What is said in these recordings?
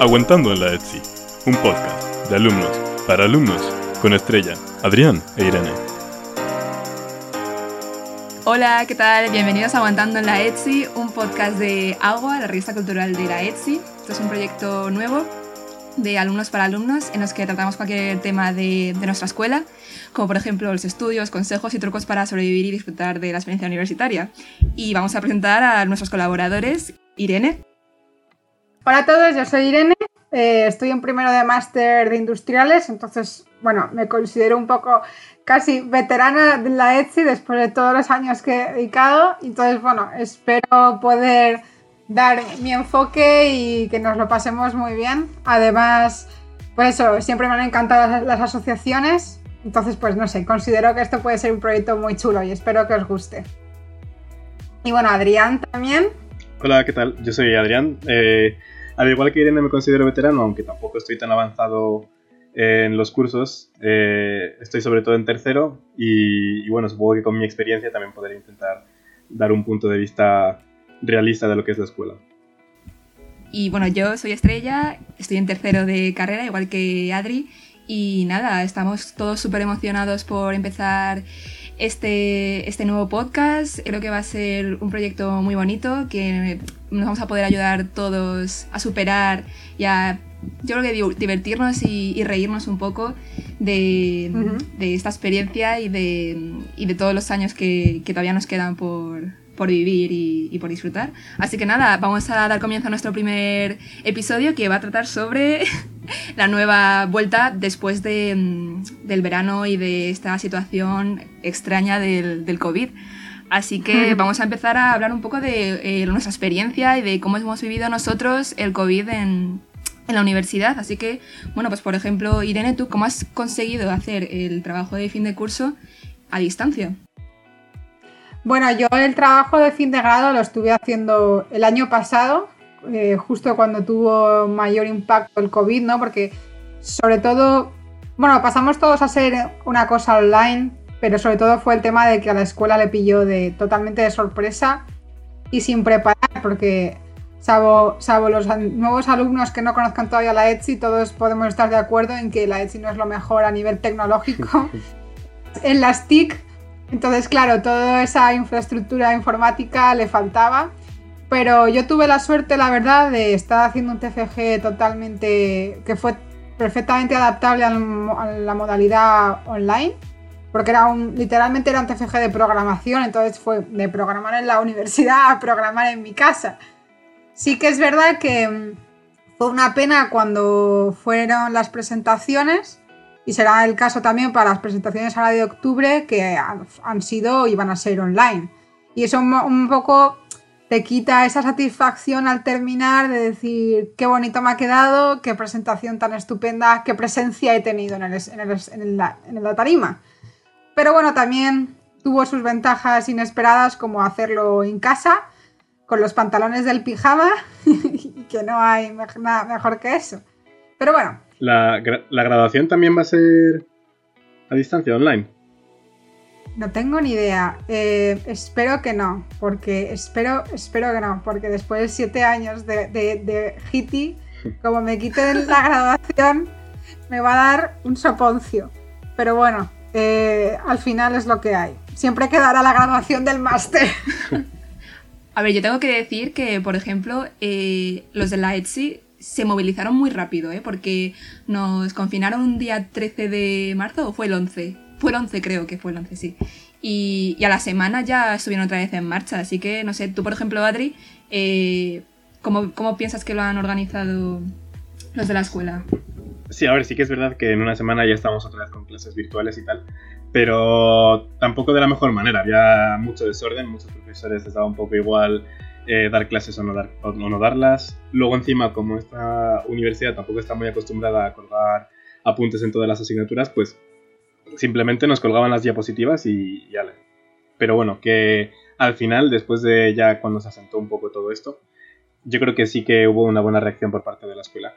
Aguantando en la Etsy, un podcast de alumnos para alumnos con Estrella, Adrián e Irene. Hola, ¿qué tal? Bienvenidos a Aguantando en la Etsy, un podcast de Agua, la revista cultural de la Etsy. Esto es un proyecto nuevo de alumnos para alumnos en los que tratamos cualquier tema de, nuestra escuela, como por ejemplo los estudios, consejos y trucos para sobrevivir y disfrutar de la experiencia universitaria. Y vamos a presentar a nuestros colaboradores, Irene. Hola a todos, yo soy Irene, eh, estoy en primero de máster de industriales, entonces, bueno, me considero un poco casi veterana de la Etsy después de todos los años que he dedicado, entonces, bueno, espero poder dar mi enfoque y que nos lo pasemos muy bien. Además, pues eso, siempre me han encantado las asociaciones, entonces, pues no sé, considero que esto puede ser un proyecto muy chulo y espero que os guste. Y bueno, Adrián también. Hola, ¿qué tal? Yo soy Adrián. Eh, al igual que Irene me considero veterano, aunque tampoco estoy tan avanzado en los cursos, eh, estoy sobre todo en tercero y, y, bueno, supongo que con mi experiencia también podré intentar dar un punto de vista realista de lo que es la escuela. Y bueno, yo soy Estrella, estoy en tercero de carrera, igual que Adri, y nada, estamos todos súper emocionados por empezar este, este nuevo podcast. Creo que va a ser un proyecto muy bonito, que nos vamos a poder ayudar todos a superar y a, yo creo que divertirnos y, y reírnos un poco de, uh -huh. de, esta experiencia y de, y de todos los años que, que todavía nos quedan por, por vivir y, y, por disfrutar. Así que nada, vamos a dar comienzo a nuestro primer episodio que va a tratar sobre la nueva vuelta después de, del verano y de esta situación extraña del, del COVID. Así que vamos a empezar a hablar un poco de eh, nuestra experiencia y de cómo hemos vivido nosotros el COVID en, en la universidad. Así que, bueno, pues por ejemplo, Irene, ¿tú cómo has conseguido hacer el trabajo de fin de curso a distancia? Bueno, yo el trabajo de fin de grado lo estuve haciendo el año pasado, eh, justo cuando tuvo mayor impacto el COVID, ¿no? Porque sobre todo, bueno, pasamos todos a ser una cosa online, pero sobre todo fue el tema de que a la escuela le pilló de totalmente de sorpresa y sin preparar, porque salvo, salvo los nuevos alumnos que no conozcan todavía la Etsy, todos podemos estar de acuerdo en que la Etsy no es lo mejor a nivel tecnológico. en las TIC entonces, claro, toda esa infraestructura informática le faltaba. Pero yo tuve la suerte, la verdad, de estar haciendo un TFG totalmente. que fue perfectamente adaptable a la modalidad online. Porque era literalmente era un TFG de programación, entonces fue de programar en la universidad a programar en mi casa. Sí que es verdad que fue una pena cuando fueron las presentaciones, y será el caso también para las presentaciones ahora de octubre que han sido y van a ser online. Y eso un, poco te quita esa satisfacción al terminar de decir qué bonito me ha quedado, qué presentación tan estupenda, qué presencia he tenido en, el, en, el, en, el, en la tarima. Pero bueno, también tuvo sus ventajas inesperadas como hacerlo en casa, con los pantalones del pijama, que no hay nada mejor que eso. Pero bueno, ¿La, ¿La, graduación también va a ser a distancia, online? No tengo ni idea. Eh, espero que no, porque espero, espero que no, porque después de siete años de, de, de Hiti, como me quiten la graduación, me va a dar un soponcio. Pero bueno, eh, al final es lo que hay. Siempre quedará la graduación del máster. A ver, yo tengo que decir que, por ejemplo, eh, los de la Etsy se movilizaron muy rápido, ¿eh? porque nos confinaron un día 13 de marzo o fue el 11. Fue el 11 creo que fue el 11, sí. Y, y a la semana ya estuvieron otra vez en marcha, así que no sé, tú por ejemplo Adri, eh, ¿cómo, ¿cómo piensas que lo han organizado los de la escuela? Sí, a ver, sí que es verdad que en una semana ya estamos otra vez con clases virtuales y tal, pero tampoco de la mejor manera. Había mucho desorden, muchos profesores estaban un poco igual eh, dar clases o no, dar, o no darlas. Luego encima, como esta universidad tampoco está muy acostumbrada a colgar apuntes en todas las asignaturas, pues simplemente nos colgaban las diapositivas y, y ale. Pero bueno, que al final, después de ya cuando se asentó un poco todo esto, yo creo que sí que hubo una buena reacción por parte de la escuela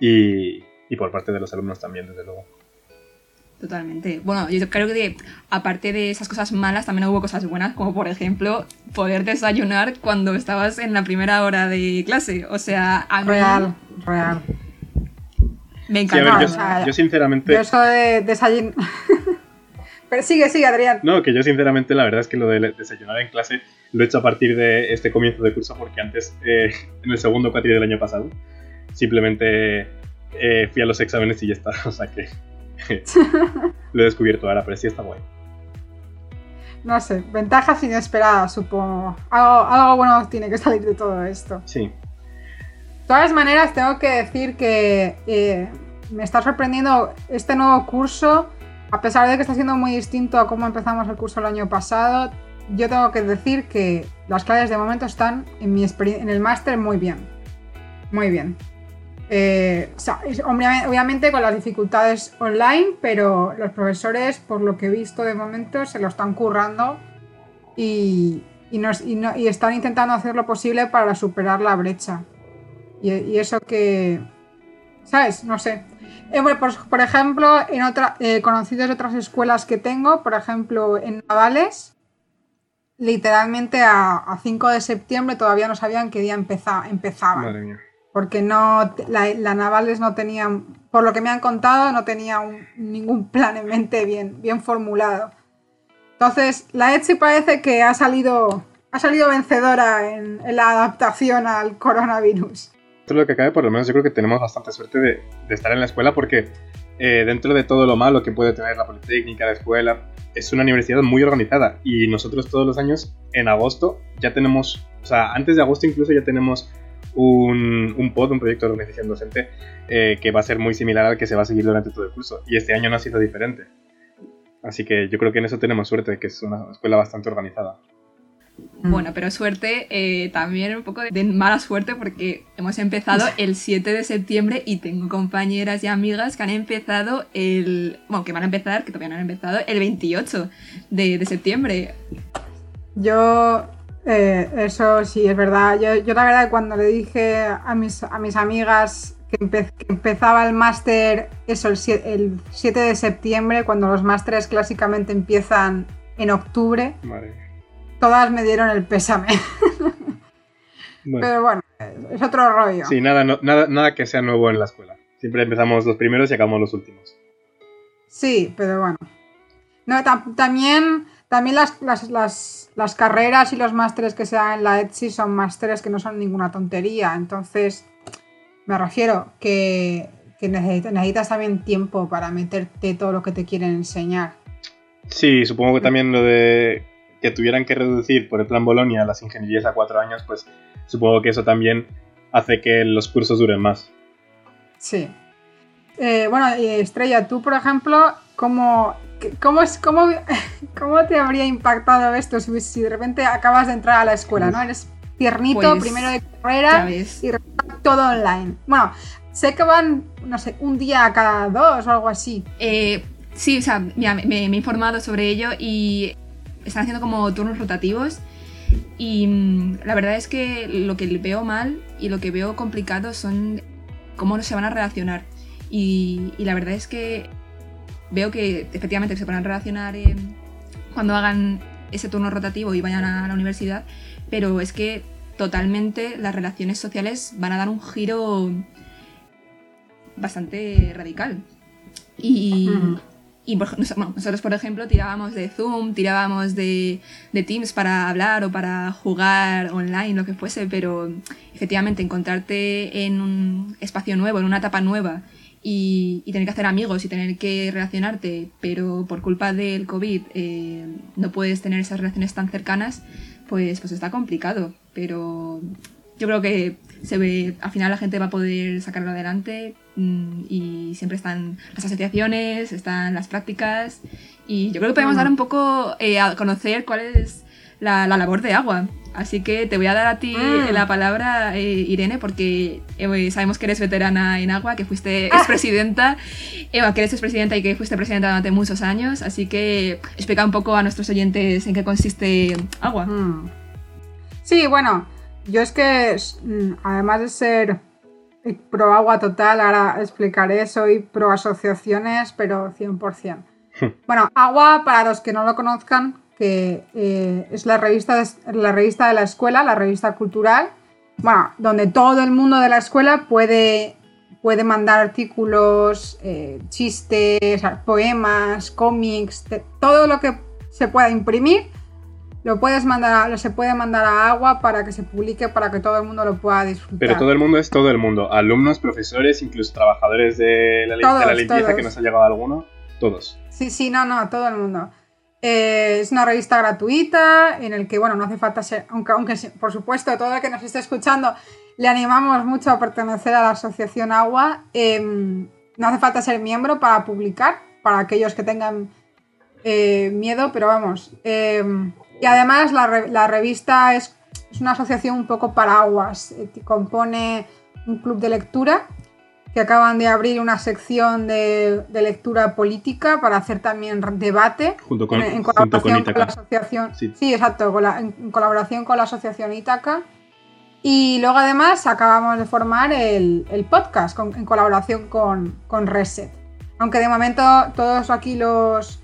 y, y por parte de los alumnos también, desde luego. Totalmente. Bueno, yo creo que aparte de esas cosas malas, también hubo cosas buenas, como por ejemplo poder desayunar cuando estabas en la primera hora de clase. O sea, a mí, real, real. Me Sí, a encanta. ver, o yo, sea, yo sinceramente... Yo eso de desayuno... Pero sigue, sigue, Adrián. No, que yo sinceramente la verdad es que lo de desayunar en clase lo he hecho a partir de este comienzo de curso porque antes, eh, en el segundo cuatri del año pasado, simplemente eh, fui a los exámenes y ya está. O sea que lo he descubierto ahora, pero sí está guay. No sé, ventajas inesperadas, supongo. Algo, algo bueno tiene que salir de todo esto. Sí. De todas maneras, tengo que decir que eh, me está sorprendiendo este nuevo curso, a pesar de que está siendo muy distinto a cómo empezamos el curso el año pasado. Yo tengo que decir que las clases de momento están en, mi en el máster muy bien. Muy bien. Eh, o sea, obviamente con las dificultades online, pero los profesores, por lo que he visto de momento, se lo están currando y, están intentando hacer lo posible para superar la brecha. Y, eso que, ¿sabes? No sé. Eh, bueno, por, ejemplo, en otra, eh, conocidos de otras escuelas que tengo, por ejemplo, en Navales, literalmente a, a 5 de septiembre todavía no sabían qué día empeza- empezaban Madre mía. Porque no la, la Navales no tenía, por lo que me han contado, no tenía un- ningún plan en mente bien, bien formulado. Entonces, la ETSI parece que ha salido, ha salido vencedora en, en la adaptación al coronavirus. Esto es lo que cabe, por lo menos yo creo que tenemos bastante suerte de, de estar en la escuela porque eh, dentro de todo lo malo que puede tener la Politécnica, la escuela, es una universidad muy organizada y nosotros todos los años, en agosto, ya tenemos, o sea, antes de agosto incluso ya tenemos un, un pod, un proyecto de organización docente, eh, que va a ser muy similar al que se va a seguir durante todo el curso. Y este año no ha sido diferente. Así que yo creo que en eso tenemos suerte, que es una escuela bastante organizada. Bueno, pero suerte, eh, también un poco de mala suerte porque hemos empezado el 7 de septiembre y tengo compañeras y amigas que han empezado el... Bueno, que van a empezar, que todavía no han empezado, el 28 de, de septiembre. Yo, eh, eso sí, es verdad. Yo, yo la verdad cuando le dije a mis, a mis amigas que, empe- que empezaba el máster, eso, el, el 7 de septiembre, cuando los másteres clásicamente empiezan en octubre, todas me dieron el pésame. Bueno. Pero bueno, es otro rollo. Sí, nada, no- nada, nada que sea nuevo en la escuela. Siempre empezamos los primeros y acabamos los últimos. Sí, pero bueno. No, tam- también también las, las, las, las carreras y los másteres que se dan en la ETSI son másteres que no son ninguna tontería. Entonces, me refiero que, que necesitas, necesitas también tiempo para meterte todo lo que te quieren enseñar. Sí, supongo que también lo de que tuvieran que reducir por el plan Bolonia las ingenierías a cuatro años, pues supongo que eso también hace que los cursos duren más. Sí. Eh, bueno, Estrella, tú, por ejemplo, ¿cómo, cómo, es, cómo, cómo te habría impactado esto si, si de repente acabas de entrar a la escuela, ¿no? Eres tiernito, Pues, primero de carrera y todo online. Bueno, sé que van, no sé, un día a cada dos o algo así. Eh, sí, o sea, mira, me, me he informado sobre ello y están haciendo como turnos rotativos. Y mm, la verdad es que lo que veo mal y lo que veo complicado son cómo se van a relacionar. Y, y la verdad es que veo que efectivamente se a relacionar eh, cuando hagan ese turno rotativo y vayan a la universidad, pero es que totalmente las relaciones sociales van a dar un giro bastante radical. Y, y por- bueno, nosotros, por ejemplo, tirábamos de Zoom, tirábamos de, de Teams para hablar o para jugar online, lo que fuese, pero efectivamente encontrarte en un espacio nuevo, en una etapa nueva y, y tener que hacer amigos y tener que relacionarte, pero por culpa del COVID eh, no puedes tener esas relaciones tan cercanas, pues, pues está complicado. Pero yo creo que se ve, al final la gente va a poder sacarlo adelante mm, y siempre están las asociaciones, están las prácticas y yo creo que podemos dar un poco eh, a conocer cuál es la, la labor de agua. Así que te voy a dar a ti Mm. la palabra, eh, Irene, porque eh, sabemos que eres veterana en agua, que fuiste Ah. expresidenta, Eva, que eres expresidenta y que fuiste presidenta durante muchos años, así que explica un poco a nuestros oyentes en qué consiste agua. Mm. Sí, bueno, yo es que mm, además de ser eh, pro agua total, ahora explicaré, soy pro asociaciones, pero 100%. bueno, agua, para los que no lo conozcan, que eh, es la revista, de, la revista de la escuela, la revista cultural, bueno, donde todo el mundo de la escuela puede, puede mandar artículos, eh, chistes, poemas, cómics, todo lo que se pueda imprimir, lo puedes mandar, lo se puede mandar a agua para que se publique, para que todo el mundo lo pueda disfrutar. Pero todo el mundo es todo el mundo, alumnos, profesores, incluso trabajadores de la, de la limpieza que nos ha llegado alguno, todos. Sí, sí, no, no, todo el mundo. Eh, es una revista gratuita en el que, bueno, no hace falta ser, aunque, aunque por supuesto todo el que nos esté escuchando le animamos mucho a pertenecer a la Asociación Agua. Em, no hace falta ser miembro para publicar, para aquellos que tengan eh, miedo, pero vamos. Em, y además la, revista es, una asociación un poco paraguas. Eh, compone un club de lectura que acaban de abrir una sección de, lectura política para hacer también debate junto con, en, colaboración con, la asociación. Sí, exacto, en, colaboración con la asociación Itaca. Y luego además acabamos de formar el, podcast en colaboración con, con, Reset. Aunque de momento todos aquí los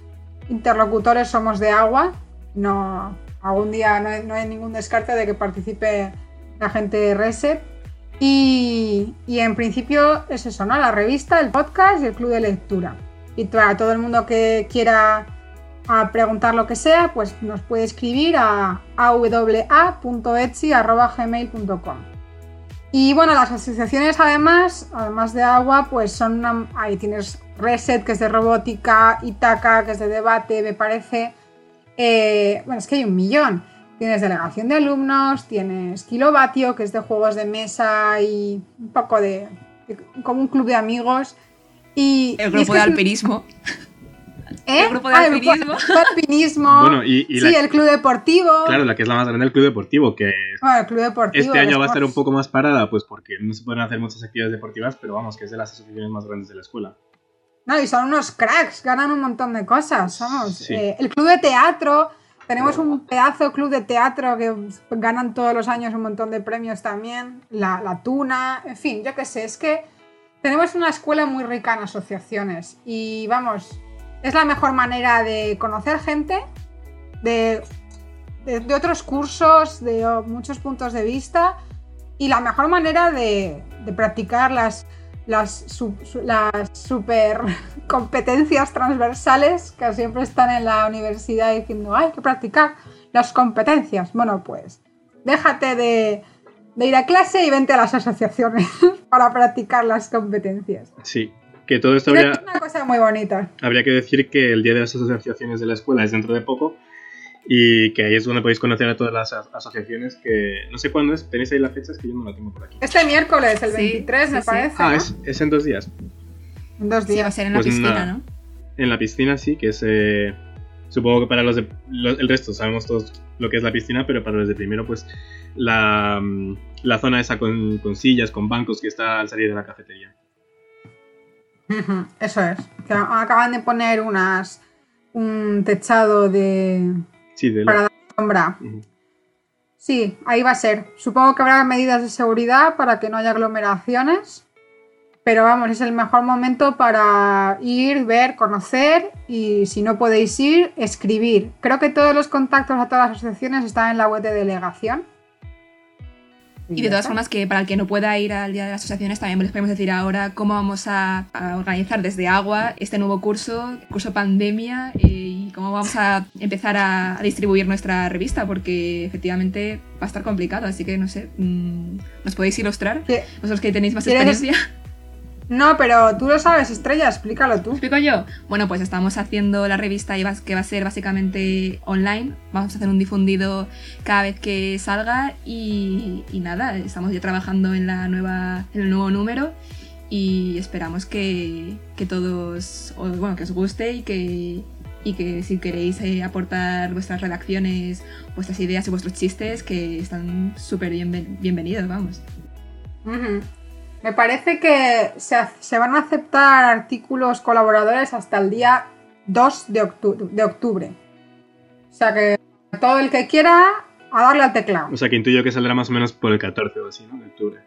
interlocutores somos de agua, no, algún día no hay, ningún descarte de que participe la gente de Reset. Y, en principio es eso, ¿no? La revista, el podcast y el club de lectura. Y para todo el mundo que quiera preguntar lo que sea, pues nos puede escribir a awa.etsy.gmail.com. Y bueno, las asociaciones además, además de agua, pues son ahí tienes Reset, que es de robótica, Itaca, que es de debate, me parece. Eh, bueno, es que hay un millón. Tienes delegación de alumnos, tienes Kilovatio, que es de juegos de mesa y un poco de, como un club de amigos. Y, el grupo de alpinismo. ¿Eh? El grupo de ah, alpinismo. alpinismo. bueno, y, sí, el club deportivo. Claro, la que es la más grande, el club deportivo, que el club deportivo, este año va a estar un poco más parada, pues porque no se pueden hacer muchas actividades deportivas, pero vamos, que es de las asociaciones más grandes de la escuela. No, y son unos cracks, ganan un montón de cosas, vamos. Eh, el club de teatro, tenemos un pedazo club de teatro que ganan todos los años un montón de premios también. La, la tuna, en fin, yo qué sé, es que tenemos una escuela muy rica en asociaciones y vamos, es la mejor manera de conocer gente, de, de, otros cursos, de muchos puntos de vista y la mejor manera de, de practicar las, las, las super competencias transversales que siempre están en la universidad diciendo hay que practicar las competencias. Bueno, pues déjate de, de ir a clase y vente a las asociaciones para practicar las competencias. Sí, que todo esto habría... Es una cosa muy bonita. Habría que decir que el Día de las Asociaciones de la Escuela es dentro de poco y que ahí es donde podéis conocer a todas las asociaciones que no sé cuándo es, tenéis ahí la fecha, es que yo no la tengo por aquí. Este miércoles, el 23 me parece. Ah, es, en dos días. En dos días. va a ser en la pues piscina, ¿no? En la piscina sí, que es... Eh, supongo que para los de... el resto sabemos todos lo que es la piscina, pero para los de primero pues la, la zona esa con, con sillas, con bancos que está al salir de la cafetería. Eso es. Que acaban de poner unas un techado de, para dar sombra. Sí, ahí va a ser. Supongo que habrá medidas de seguridad para que no haya aglomeraciones. Pero vamos, es el mejor momento para ir, ver, conocer y si no podéis ir, escribir. Creo que todos los contactos a todas las asociaciones están en la web de delegación. Y de todas formas, que para el que no pueda ir al Día de las Asociaciones, también les podemos decir ahora cómo vamos a, organizar desde Agua este nuevo curso, curso pandemia, eh, y cómo vamos a empezar a, distribuir nuestra revista, porque efectivamente va a estar complicado. Así que no sé, mm, ¿nos podéis ilustrar? Vosotros que tenéis más experiencia. No, pero tú lo sabes, Estrella, explícalo tú. ¿Explico yo? Bueno, pues estamos haciendo la revista que va a ser básicamente online. Vamos a hacer un difundido cada vez que salga y, nada, estamos ya trabajando en, la nueva, en el nuevo número y esperamos que, todos, bueno, que os guste y que, y que si queréis eh, aportar vuestras redacciones, vuestras ideas y vuestros chistes, que están súper bien, bienvenidos, vamos. Me parece que se, van a aceptar artículos colaboradores hasta el día 2 de, octubre. O sea que todo el que quiera, a darle al teclado. O sea que intuyo que saldrá más o menos por el 14 o así, ¿no? De octubre.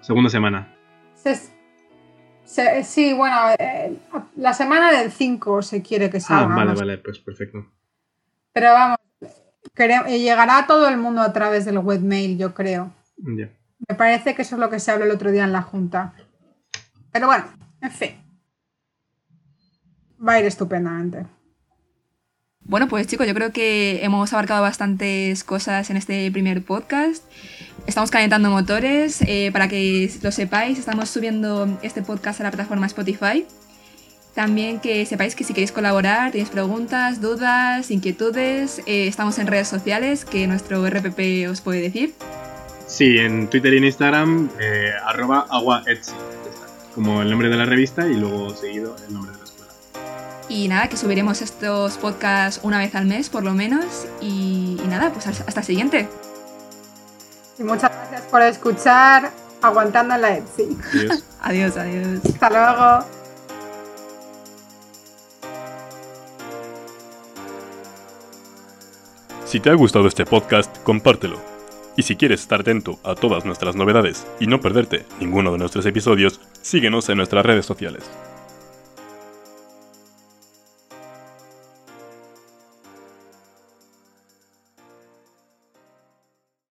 Segunda semana. sí, bueno, eh, la semana del 5 se quiere que salga. Ah, vale, vale, pues perfecto. Pero vamos, llegará a todo el mundo a través del webmail, yo creo. Ya. Me parece que eso es lo que se habló el otro día en la Junta. Pero bueno, en fin. Va a ir estupendamente. Bueno, pues chicos, yo creo que hemos abarcado bastantes cosas en este primer podcast. Estamos calentando motores. eh, para que lo sepáis, estamos subiendo este podcast a la plataforma Spotify. También que sepáis que si queréis colaborar, tenéis preguntas, dudas, inquietudes, eh, estamos en redes sociales que nuestro RPP os puede decir. Sí, en Twitter y en Instagram, eh, arroba aguaetsy, como el nombre de la revista y luego seguido el nombre de la escuela. Y nada, que subiremos estos podcasts una vez al mes por lo menos. Y, y nada, pues hasta el siguiente. Y muchas gracias por escuchar Aguantando en la Etsy. Adiós. Adiós, adiós. Hasta luego. Si te ha gustado este podcast, compártelo. Y si quieres estar atento a todas nuestras novedades y no perderte ninguno de nuestros episodios, síguenos en nuestras redes sociales.